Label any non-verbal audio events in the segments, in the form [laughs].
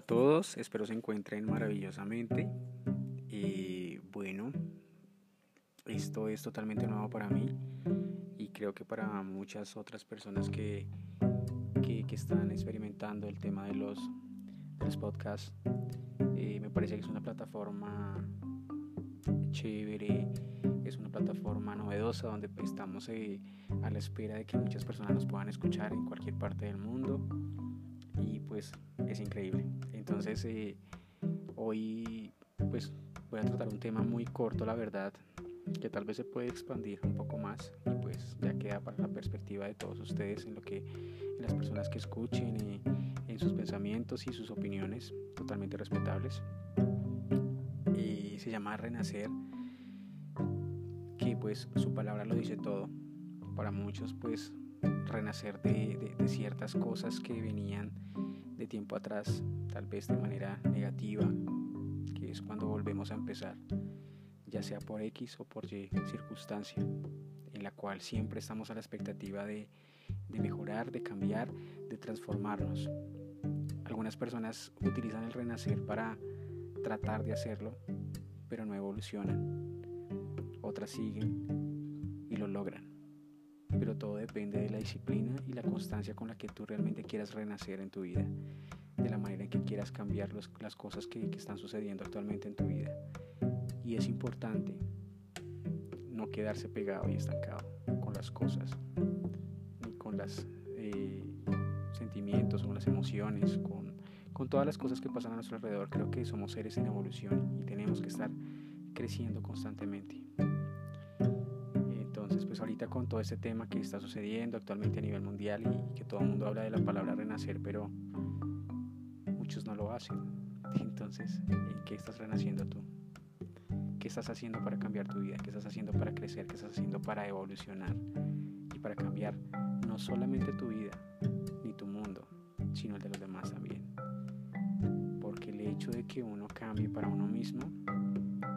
todos, espero se encuentren maravillosamente. Y bueno, esto es totalmente nuevo para mí y creo que para muchas otras personas que, que, están experimentando el tema de los, podcasts. Eh, me parece que es una plataforma chévere, es una plataforma novedosa donde estamos eh, a la espera de que muchas personas nos puedan escuchar en cualquier parte del mundo y pues es increíble. Entonces eh, hoy pues voy a tratar un tema muy corto la verdad que tal vez se puede expandir un poco más y pues ya queda para la perspectiva de todos ustedes en lo que en las personas que escuchen y en sus pensamientos y sus opiniones totalmente respetables. Y se llama renacer que pues su palabra lo dice todo. Para muchos pues renacer de, de ciertas cosas que venían de tiempo atrás, tal vez de manera negativa, que es cuando volvemos a empezar, ya sea por X o por Y circunstancia, en la cual siempre estamos a la expectativa de, de mejorar, de cambiar, de transformarnos. Algunas personas utilizan el renacer para tratar de hacerlo, pero no evolucionan. Otras siguen y lo logran todo depende de la disciplina y la constancia con la que tú realmente quieras renacer en tu vida, de la manera en que quieras cambiar las cosas que, están sucediendo actualmente en tu vida. Y es importante no quedarse pegado y estancado con las cosas, con los eh, sentimientos, con las emociones, con, con todas las cosas que pasan a nuestro alrededor. Creo que somos seres en evolución y tenemos que estar creciendo constantemente pues ahorita con todo este tema que está sucediendo actualmente a nivel mundial y que todo el mundo habla de la palabra renacer, pero muchos no lo hacen. [laughs] Entonces, ¿en qué estás renaciendo tú? ¿Qué estás haciendo para cambiar tu vida? ¿Qué estás haciendo para crecer? ¿Qué estás haciendo para evolucionar? Y para cambiar no solamente tu vida ni tu mundo, sino el de los demás también. Porque el hecho de que uno cambie para uno mismo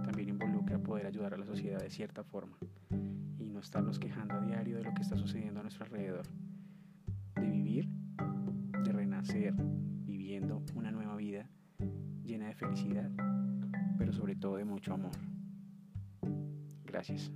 también involucra poder ayudar a la sociedad de cierta forma estarnos quejando a diario de lo que está sucediendo a nuestro alrededor. De vivir, de renacer, viviendo una nueva vida llena de felicidad, pero sobre todo de mucho amor. Gracias.